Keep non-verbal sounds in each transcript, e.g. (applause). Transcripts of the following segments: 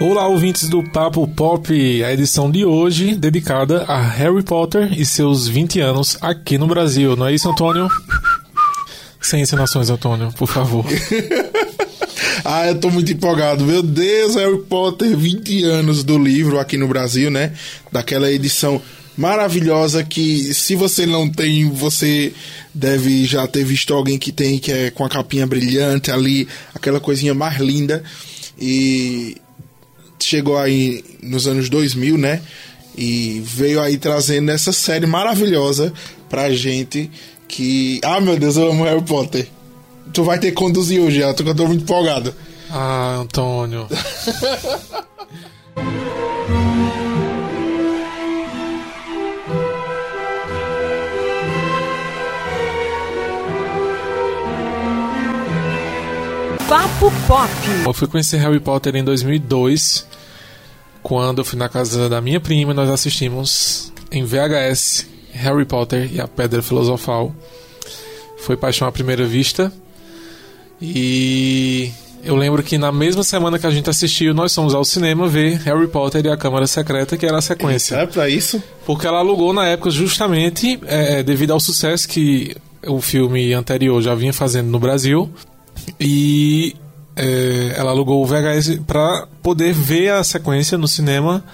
Olá, ouvintes do Papo Pop, a edição de hoje dedicada a Harry Potter e seus 20 anos aqui no Brasil, não é isso, Antônio? Sem encenações, Antônio, por favor. (laughs) ah, eu tô muito empolgado. Meu Deus, Harry Potter, 20 anos do livro aqui no Brasil, né? Daquela edição maravilhosa que se você não tem, você deve já ter visto alguém que tem, que é com a capinha brilhante ali, aquela coisinha mais linda. E chegou aí nos anos 2000, né? E veio aí trazendo essa série maravilhosa pra gente que... Ah, meu Deus, eu amo Harry Potter. Tu vai ter que conduzir hoje, já, eu tô muito empolgado. Ah, Antônio. Papo Pop. Eu fui conhecer Harry Potter em 2002, quando eu fui na casa da minha prima, nós assistimos em VHS Harry Potter e a Pedra Filosofal. Foi paixão à primeira vista. E eu lembro que na mesma semana que a gente assistiu, nós fomos ao cinema ver Harry Potter e a Câmara Secreta, que era a sequência. É pra isso? Porque ela alugou na época justamente é, devido ao sucesso que o filme anterior já vinha fazendo no Brasil. E é, ela alugou o VHS para poder ver a sequência no cinema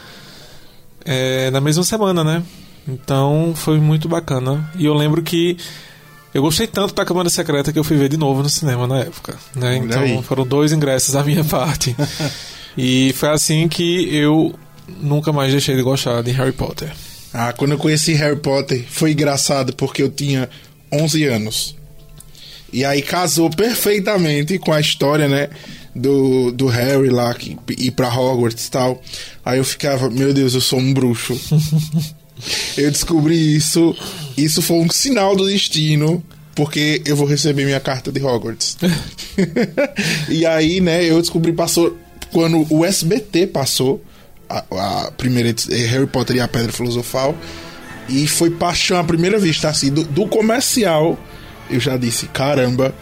é, na mesma semana, né? Então foi muito bacana. E eu lembro que eu gostei tanto da Câmara Secreta que eu fui ver de novo no cinema na época. Né? Então foram dois ingressos da minha (laughs) parte. (laughs) e foi assim que eu nunca mais deixei de gostar de Harry Potter. Ah, quando eu conheci Harry Potter foi engraçado porque eu tinha 11 anos. E aí casou perfeitamente com a história, né? Do, do Harry lá, que ir pra Hogwarts e tal. Aí eu ficava, meu Deus, eu sou um bruxo. (laughs) eu descobri isso. Isso foi um sinal do destino. Porque eu vou receber minha carta de Hogwarts. (laughs) e aí, né, eu descobri, passou. Quando o SBT passou, a, a primeira Harry Potter e a Pedra Filosofal. E foi paixão à primeira vista, assim, do, do comercial eu já disse, caramba,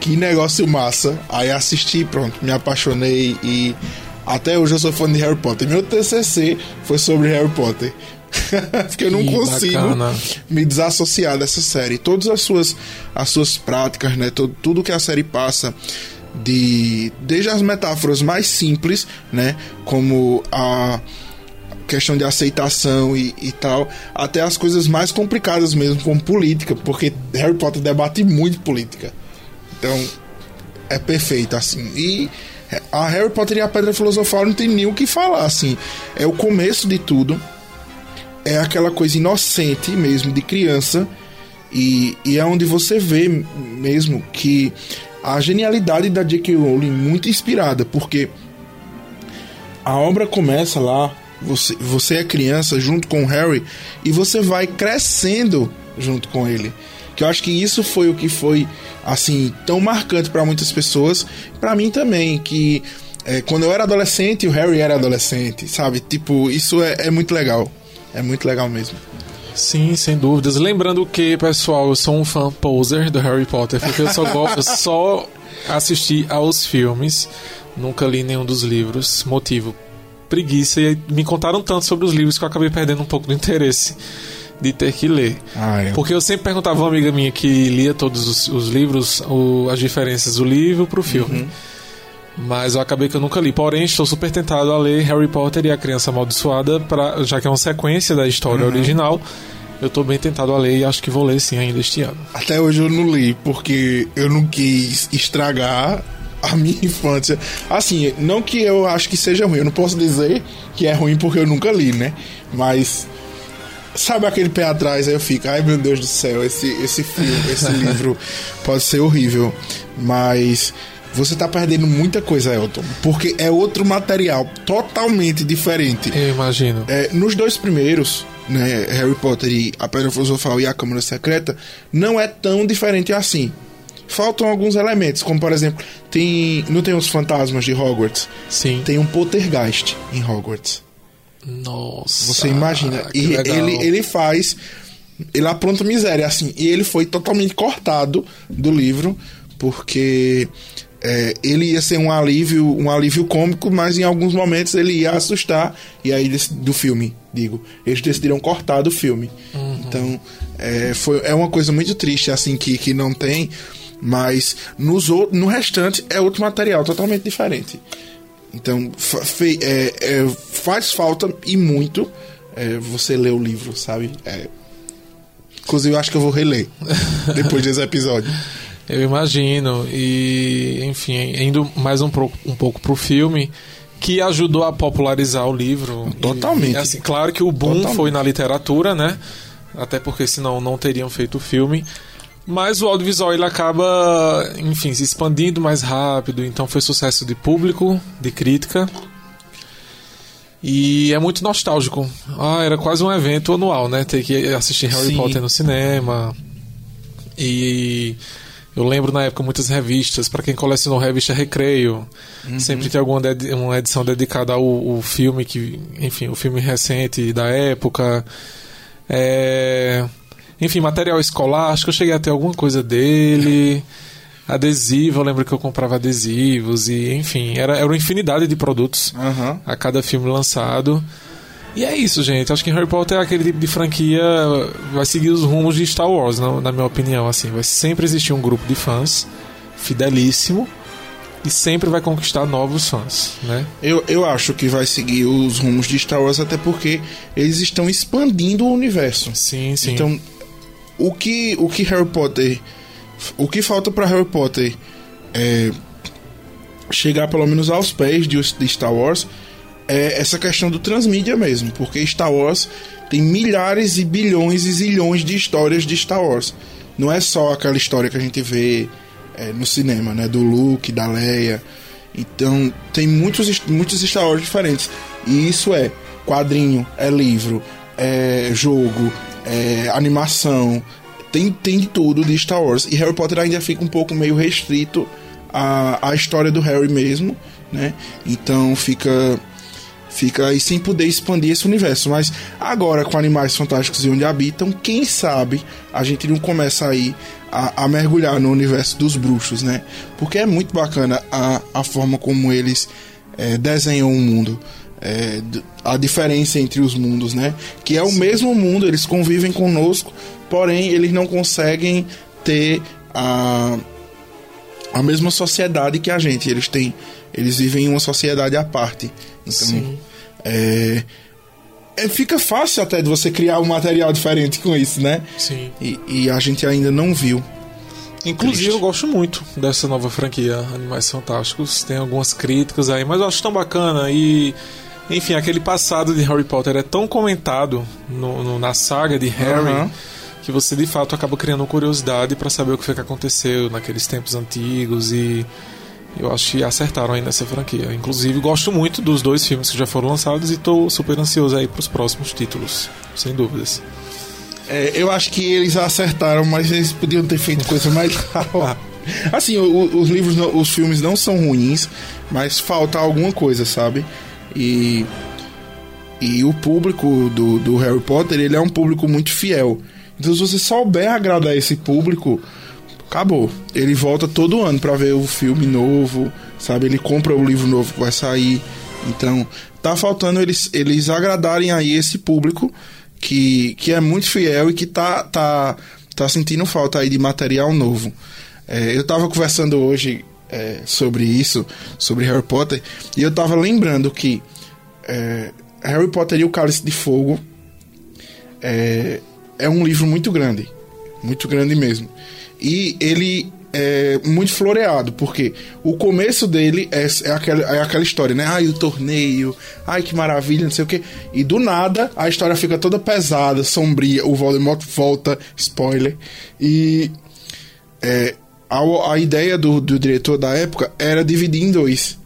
que negócio massa. Aí assisti, pronto, me apaixonei e até hoje eu sou fã de Harry Potter. Meu TCC foi sobre Harry Potter. (laughs) Porque eu não que consigo bacana. me desassociar dessa série. Todas as suas, as suas práticas, né? Tudo, tudo que a série passa de desde as metáforas mais simples, né, como a questão de aceitação e, e, tal, até as coisas mais complicadas mesmo, como política, porque Harry Potter debate muito política. Então, é perfeito, assim. E a Harry Potter e a Pedra Filosofal não tem nem o que falar, assim. É o começo de tudo. É aquela coisa inocente mesmo, de criança. E, e é onde você vê mesmo que a genialidade da J.K. Rowling muito inspirada, porque a obra começa lá você, você é criança junto com o Harry e você vai crescendo junto com ele. Que eu acho que isso foi o que foi assim tão marcante para muitas pessoas, para mim também, que é, quando eu era adolescente, o Harry era adolescente, sabe? Tipo, isso é, é muito legal. É muito legal mesmo. Sim, sem dúvidas. Lembrando que, pessoal, eu sou um fã poser do Harry Potter, porque eu só gosto, só assisti aos filmes, nunca li nenhum dos livros. Motivo preguiça e me contaram tanto sobre os livros que eu acabei perdendo um pouco do interesse de ter que ler. Ah, é. Porque eu sempre perguntava a uma amiga minha que lia todos os, os livros, o, as diferenças do livro pro filme. Uhum. Mas eu acabei que eu nunca li. Porém, estou super tentado a ler Harry Potter e a Criança Amaldiçoada, pra, já que é uma sequência da história uhum. original. Eu estou bem tentado a ler e acho que vou ler sim ainda este ano. Até hoje eu não li, porque eu não quis estragar a minha (laughs) infância. Assim, não que eu acho que seja ruim, eu não posso dizer que é ruim porque eu nunca li, né? Mas sabe aquele pé atrás, aí eu fico, ai meu Deus do céu, esse, esse filme, esse (laughs) livro pode ser horrível. Mas você tá perdendo muita coisa, Elton, porque é outro material totalmente diferente. Eu imagino. É, nos dois primeiros, né, Harry Potter e a Pedra Filosofal e a Câmara Secreta, não é tão diferente assim faltam alguns elementos, como por exemplo, tem não tem os fantasmas de Hogwarts? Sim. Tem um poltergeist em Hogwarts. Nossa. Você imagina? E legal. ele ele faz ele apronta miséria assim, e ele foi totalmente cortado do livro porque é, ele ia ser um alívio, um alívio cômico, mas em alguns momentos ele ia assustar. E aí do filme, digo, eles decidiram cortar do filme. Então é, foi, é uma coisa muito triste assim que, que não tem, mas nos, ou- no restante é outro material totalmente diferente. Então fe- é, é, faz falta e muito é, você ler o livro, sabe? É, inclusive eu acho que eu vou reler (laughs) depois desse episódio. Eu imagino. E, enfim, indo mais um, pro, um pouco pro filme, que ajudou a popularizar o livro. Totalmente. E, assim, claro que o boom Totalmente. foi na literatura, né? Até porque senão não teriam feito o filme. Mas o audiovisual ele acaba, enfim, se expandindo mais rápido. Então foi sucesso de público, de crítica. E é muito nostálgico. Ah, era quase um evento anual, né? Ter que assistir Harry Sim. Potter no cinema. E eu lembro na época muitas revistas, para quem colecionou revista Recreio, sempre tem alguma uma edição dedicada ao, ao filme que, enfim, o filme recente da época. É, enfim, material escolar, acho que eu cheguei a ter alguma coisa dele. Adesivo, eu lembro que eu comprava adesivos e, enfim, era, era uma infinidade de produtos Aham. a cada filme lançado. E é isso, gente. Acho que Harry Potter é aquele tipo de franquia vai seguir os rumos de Star Wars, na, na minha opinião. Assim, vai sempre existir um grupo de fãs fidelíssimo e sempre vai conquistar novos fãs, né? Eu, eu acho que vai seguir os rumos de Star Wars, até porque eles estão expandindo o universo. Sim, sim. Então, o que, o que Harry Potter. O que falta para Harry Potter é, chegar pelo menos aos pés de, de Star Wars é essa questão do transmídia mesmo. Porque Star Wars tem milhares e bilhões e zilhões de histórias de Star Wars. Não é só aquela história que a gente vê é, no cinema, né? Do Luke, da Leia. Então, tem muitos, muitos Star Wars diferentes. E isso é quadrinho, é livro, é jogo, é animação. Tem, tem tudo de Star Wars. E Harry Potter ainda fica um pouco meio restrito à, à história do Harry mesmo, né? Então fica fica aí sem poder expandir esse universo. Mas agora, com Animais Fantásticos e Onde Habitam, quem sabe a gente não começa aí a, a mergulhar no universo dos bruxos, né? Porque é muito bacana a, a forma como eles é, desenham o mundo. É, a diferença entre os mundos, né? Que é o mesmo mundo, eles convivem conosco, porém eles não conseguem ter a, a mesma sociedade que a gente. Eles têm, eles vivem em uma sociedade à parte. Então, Sim. é, é, fica fácil até de você criar um material diferente com isso, né? Sim. E, e a gente ainda não viu. Inclusive, Triste. eu gosto muito dessa nova franquia Animais Fantásticos. Tem algumas críticas aí, mas eu acho tão bacana. E, enfim, aquele passado de Harry Potter é tão comentado no, no- na saga de Harry Aham. que você de fato acaba criando curiosidade pra saber o que foi que aconteceu naqueles tempos antigos. E eu acho que acertaram aí nessa franquia. Inclusive, gosto muito dos dois filmes que já foram lançados e tô super ansioso aí pros próximos títulos, sem dúvidas. É, eu acho que eles acertaram, mas eles podiam ter feito coisa mais legal. (laughs) Assim, os livros, os filmes não são ruins, mas falta alguma coisa, sabe? E e o público do, do Harry Potter, ele é um público muito fiel. Então, se você souber agradar esse público, acabou. Ele volta todo ano pra ver o filme novo, sabe? Ele compra o livro novo que vai sair. Então, tá faltando eles, eles agradarem aí esse público que, que é muito fiel e que tá, tá, tá sentindo falta aí de material novo. É, eu tava conversando hoje é, sobre isso, sobre Harry Potter, e eu tava lembrando que é, Harry Potter e o Cálice de Fogo é, é um livro muito grande. Muito grande mesmo. E ele é muito floreado, porque o começo dele é, é, aquela, é aquela história, né? Ai, o torneio, ai que maravilha, não sei o quê. E do nada a história fica toda pesada, sombria, o Voldemort volta, spoiler. E é, a, a ideia do, do diretor da época era dividir em dois.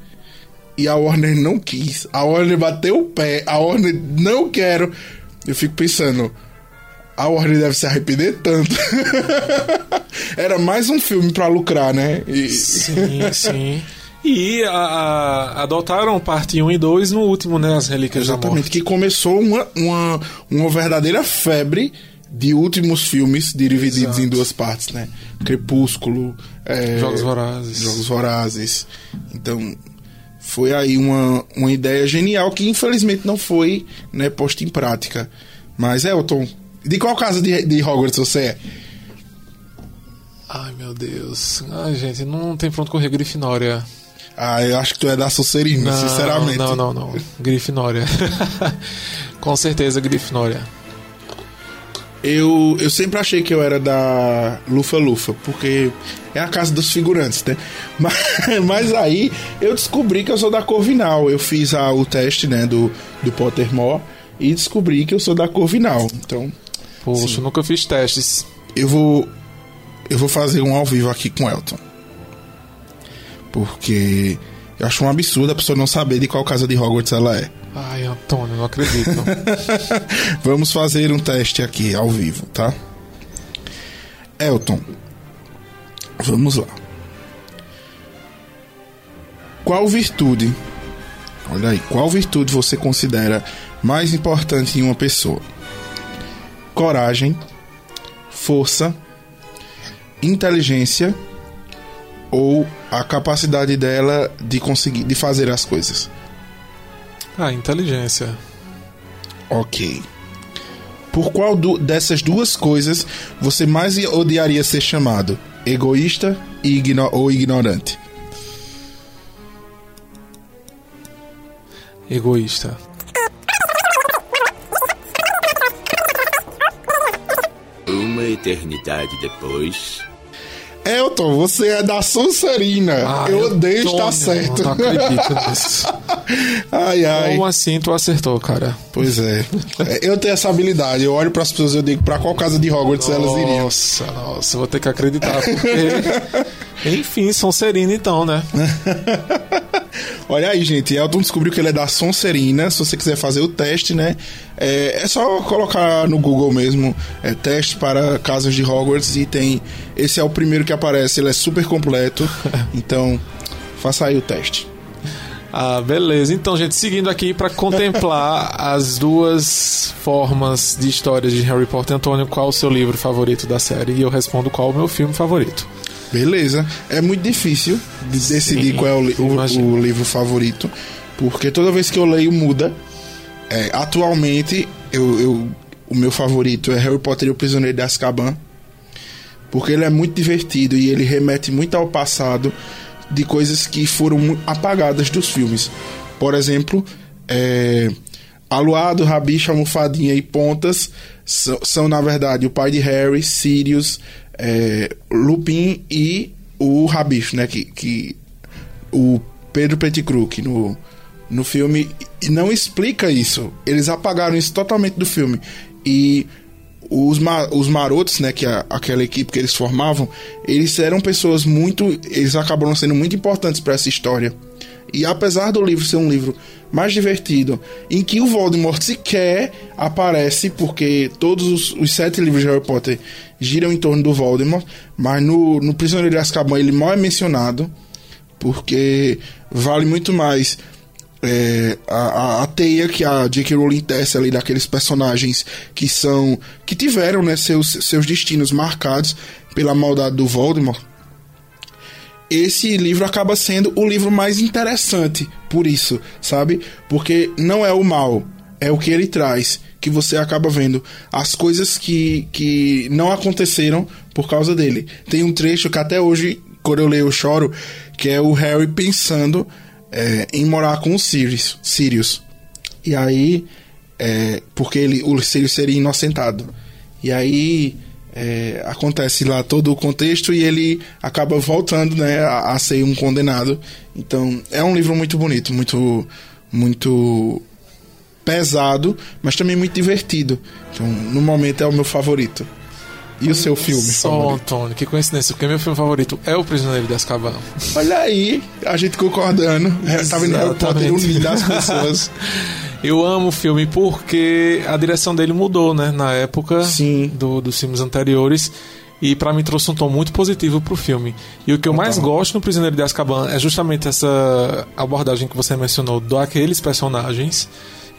E a Warner não quis. A Warner bateu o pé. A Warner não quero. Eu fico pensando. A Warner deve se arrepender tanto. (laughs) Era mais um filme pra lucrar, né? E- Sim, (laughs) sim. E a- a- adotaram parte 1 e 2 no último, né? As Relíquias da Exatamente. Morte. Que começou uma, uma, uma verdadeira febre de últimos filmes divididos Exato. em duas partes, né? Crepúsculo, é, Jogos Vorazes. Jogos Vorazes. Então, foi aí uma, uma ideia genial que infelizmente não foi né, posta em prática. Mas, Elton, de qual casa de, de Hogwarts você é? Ai, meu Deus. Ai, gente, não tem pronto correr Grifinória. Ah, eu acho que tu é da Sonserina, sinceramente. Não, não, não. Grifinória. (laughs) Com certeza, Grifinória. Eu, eu sempre achei que eu era da Lufa Lufa, porque é a casa dos figurantes, né? (laughs) Mas, mas aí eu descobri que eu sou da Corvinal. Eu fiz a, o teste, né, do, do Pottermore e descobri que eu sou da Corvinal. Então, Poxa, Sim. nunca fiz testes. eu vou eu vou fazer um ao vivo aqui com o Elton. Porque eu acho um absurdo a pessoa não saber de qual casa de Hogwarts ela é. Antônio, não acredito. (laughs) Vamos fazer um teste aqui ao vivo, tá? Elton, vamos lá. Qual virtude, olha aí, qual virtude você considera mais importante em uma pessoa? Coragem, força, inteligência ou a capacidade dela de conseguir, de fazer as coisas? Ah, inteligência. Ok. Por qual du- dessas duas coisas você mais odiaria ser chamado? Egoísta e igno- ou ignorante? Egoísta. Uma eternidade depois. Elton, você é da Sonserina. Ah, eu odeio Antônio, estar certo. Não acredito (laughs) nisso. Ai, ai. Como assim tu acertou, cara? Pois é. É, Eu tenho essa habilidade. Eu olho para as pessoas e eu digo pra qual casa de Hogwarts elas iriam. Nossa, nossa, vou ter que acreditar, porque. (laughs) Enfim, são serino então, né? (laughs) Olha aí, gente. Elton descobriu que ele é da Sonserina. Se você quiser fazer o teste, né? É, é só colocar no Google mesmo. É, teste para casas de Hogwarts. E tem. Esse é o primeiro que aparece. Ele é super completo. (laughs) Então, faça aí o teste. Ah, beleza. Então, gente, seguindo aqui para contemplar (laughs) as duas formas de histórias de Harry Potter. Antônio, qual o seu livro favorito da série? E eu respondo qual o meu filme favorito. Beleza. É muito difícil de decidir Sim, qual é o, li- o- o livro favorito. Porque toda vez que eu leio, muda. É, atualmente, eu, eu- o meu favorito é Harry Potter e o Prisioneiro de Azkaban. Porque ele é muito divertido e ele remete muito ao passado de coisas que foram apagadas dos filmes. Por exemplo, é, Aluado, Rabicho, Almofadinha e Pontas são, são, na verdade, o pai de Harry, Sirius, é, Lupin e o Rabicho, né? Que, que o Pedro Pettigrew, que no, no filme não explica isso. Eles apagaram isso totalmente do filme. E os, ma os marotos, né, que é aquela equipe que eles formavam, eles eram pessoas muito, eles acabaram sendo muito importantes para essa história. E apesar do livro ser um livro mais divertido, em que o Voldemort sequer aparece, porque todos os, os sete livros de Harry Potter giram em torno do Voldemort, mas no, no Prisioneiro de Azkaban ele mal é mencionado, porque vale muito mais é, a, a, teia que a J.K. Rowling tece ali daqueles personagens que são que tiveram né, seus, seus destinos marcados pela maldade do Voldemort esse livro acaba sendo o livro mais interessante por isso, sabe? Porque não é o mal, é o que ele traz, que você acaba vendo as coisas que, que não aconteceram por causa dele. Tem um trecho que até hoje, quando eu leio, eu choro, que é o Harry pensando é, em morar com o Sirius. Sirius. E aí, é, porque ele, o Sirius seria inocentado. E aí é, acontece lá todo o contexto e ele acaba voltando né, a, a, ser um condenado. Então é um livro muito bonito, muito muito pesado, mas também muito divertido. Então no momento é o meu favorito. E o seu filme Só, favorito? Antônio, que coincidência, porque meu filme favorito é O Prisioneiro de Azkaban. Olha aí, a gente concordando. Tá vendo Harry Potter unindo as pessoas. (laughs) Eu amo o filme porque a direção dele mudou, né? Na época Sim. Do, dos filmes anteriores. E para mim trouxe um tom muito positivo pro filme. E o que eu mais Então. gosto no Prisioneiro de Azkaban é justamente essa abordagem que você mencionou daqueles personagens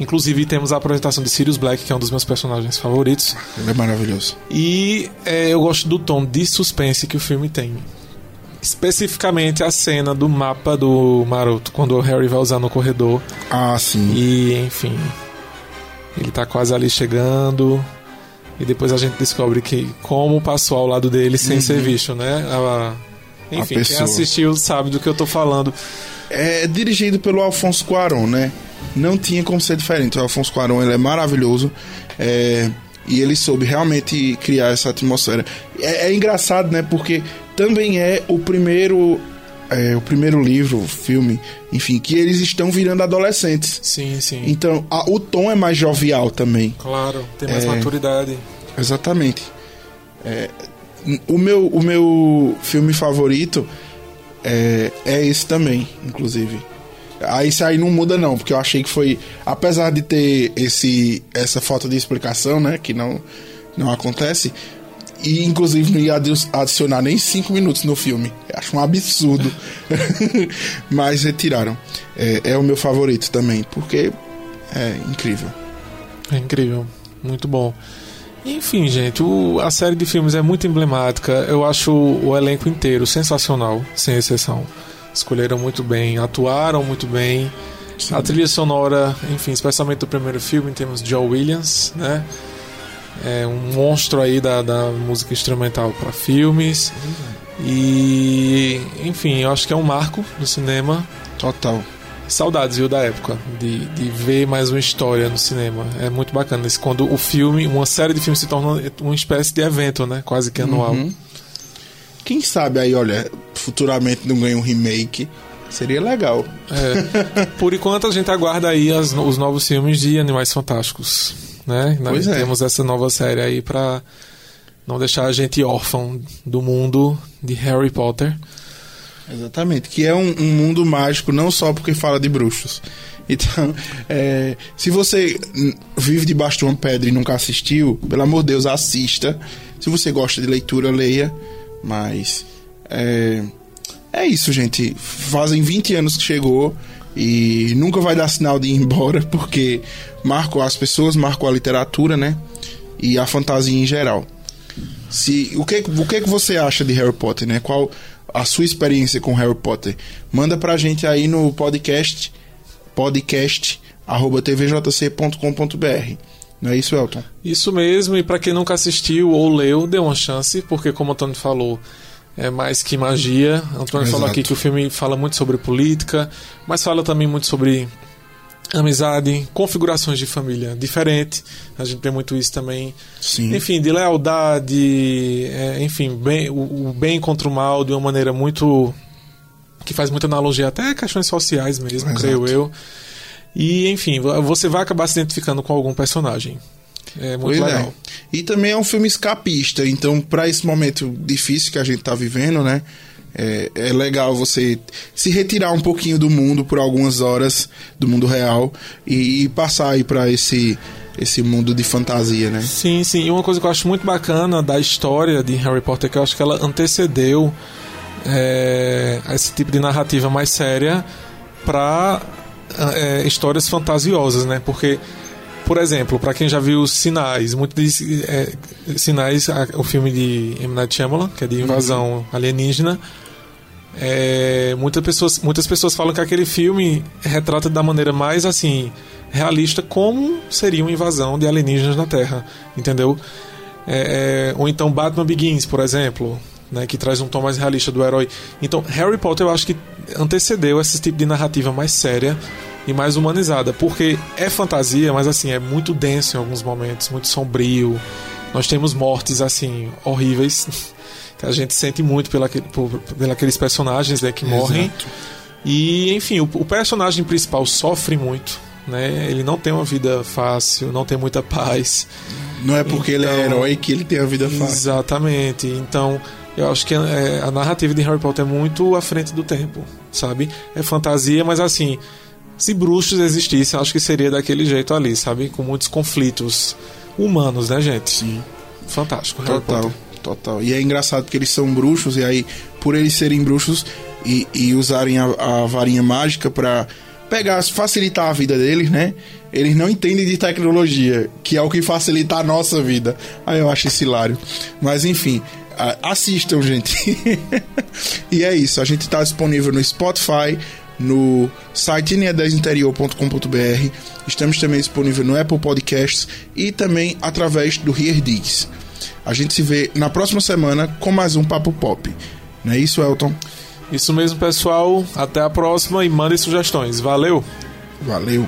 Inclusive temos a apresentação de Sirius Black, que é um dos meus personagens favoritos. Ele é maravilhoso. E é, eu gosto do tom de suspense que o filme tem. Especificamente a cena do mapa do Maroto, quando o Harry vai usar no corredor. Ah, sim. E, enfim, ele tá quase ali chegando. E depois a gente descobre que como passou ao lado dele sem ser visto, né? A- enfim, quem assistiu sabe do que eu tô falando. É dirigido pelo Alfonso Cuarón, né? Não tinha como ser diferente. O Alfonso Cuarón ele é maravilhoso é, e ele soube realmente criar essa atmosfera. É, é engraçado, né? Porque também é o primeiro, é, o primeiro livro, filme, enfim, que eles estão virando adolescentes. Sim, sim. Então a- o tom é mais jovial também. Claro, tem mais É. maturidade. Exatamente. É, o, meu, o meu filme favorito é, é esse também, inclusive. Aí isso aí não muda não, porque eu achei que foi, apesar de ter esse essa falta de explicação, né, que não não acontece, e inclusive não ia adi- adicionar nem cinco minutos no filme. Eu acho um absurdo. (laughs) (laughs) Mas retiraram. É, é o meu favorito também, porque é incrível. É incrível. Muito bom. Enfim, gente, o- a série de filmes é muito emblemática. Eu acho o elenco inteiro sensacional, sem exceção. Escolheram muito bem, atuaram muito bem. A trilha sonora, enfim, especialmente do primeiro filme, temos Joe Williams, né? É um monstro aí da, da música instrumental para filmes. E, enfim, eu acho que é um marco no cinema. Total. Saudades, viu, da época, de, de ver mais uma história no cinema. É muito bacana isso, quando o filme, uma série de filmes se torna uma espécie de evento, né? Quase que anual. Uhum. Quem sabe aí, olha, futuramente não ganha um remake. Seria legal. É. (laughs) Por enquanto, a gente aguarda aí as os novos filmes de Animais Fantásticos, né? Pois Nós é. Temos essa nova série aí pra não deixar a gente órfão do mundo de Harry Potter. Exatamente. Que é um, um mundo mágico, não só porque fala de bruxos. Então, é, se você vive debaixo de uma pedra e nunca assistiu, pelo amor de Deus, assista. Se você gosta de leitura, leia. Mas. É, é isso, gente. Fazem 20 anos que chegou e nunca vai dar sinal de ir embora, (laughs) porque marcou as pessoas, marcou a literatura, né? E a fantasia em geral. Se, o, que, o que que você acha de Harry Potter, né? Qual a sua experiência com Harry Potter? Manda pra gente aí no podcast podcast arroba tvjc.com.br. Não é isso, Elton? Isso mesmo, e pra quem nunca assistiu ou leu, dê uma chance, porque como o Antônio falou, é mais que magia. Antônio falou Exato. aqui que o filme fala muito sobre política, mas fala também muito sobre amizade, configurações de família diferente. A gente vê muito isso também. Sim. Enfim, de lealdade, é, enfim, bem, o, o bem contra o mal de uma maneira muito. que faz muita analogia até a questões sociais mesmo, Exato. creio eu. E, enfim, vo- você vai acabar se identificando com algum personagem. É muito Pois é. legal. E também é um filme escapista, então para esse momento difícil que a gente tá vivendo, né? É, é legal você se retirar um pouquinho do mundo por algumas horas, do mundo real, e, e passar aí para esse, esse mundo de fantasia, né? Sim, sim. E uma coisa que eu acho muito bacana da história de Harry Potter é que eu acho que ela antecedeu é, esse tipo de narrativa mais séria para histórias fantasiosas, né? Porque, por exemplo, para quem já viu Sinais, muito diz, é, Sinais, o filme de M. Night Shyamalan, que é de invasão alienígena, é, muitas pessoas muitas pessoas falam que aquele filme retrata da maneira mais assim realista como seria uma invasão de alienígenas na Terra entendeu? É, é, ou então Batman Begins por exemplo né, que traz um tom mais realista do herói. Então Harry Potter eu acho que antecedeu esse tipo de narrativa mais séria e mais humanizada porque é fantasia mas assim é muito denso em alguns momentos muito sombrio nós temos mortes assim horríveis (laughs) que a gente sente muito pela, por, pelos personagens né, que morrem. Exato. E, enfim, o, o personagem principal sofre muito. Né? Ele não tem uma vida fácil, não tem muita paz. Não é porque ele é Então- herói que ele tem a vida fácil. Exatamente. Então, eu acho que é, a narrativa de Harry Potter é muito à frente do tempo, sabe? É fantasia, mas assim, se bruxos existissem, acho que seria daquele jeito ali, sabe? Com muitos conflitos humanos, né, gente? Sim. Fantástico, Total, total. E é engraçado porque eles são bruxos, e aí, por eles serem bruxos e, e usarem a, a varinha mágica pra pegar, facilitar a vida deles, né? eles não entendem de tecnologia, que é o que facilita a nossa vida. Aí eu acho isso hilário. Mas enfim, assistam, gente. (laughs) e é isso, a gente está disponível no Spotify, no site ine10interior.com.br. Estamos também disponível no Apple Podcasts e também através do Here Digs. A gente se vê na próxima semana com mais um Papo Pop. Não é isso, Elton? Isso mesmo, pessoal. Até a próxima e mandem sugestões. Valeu! Valeu!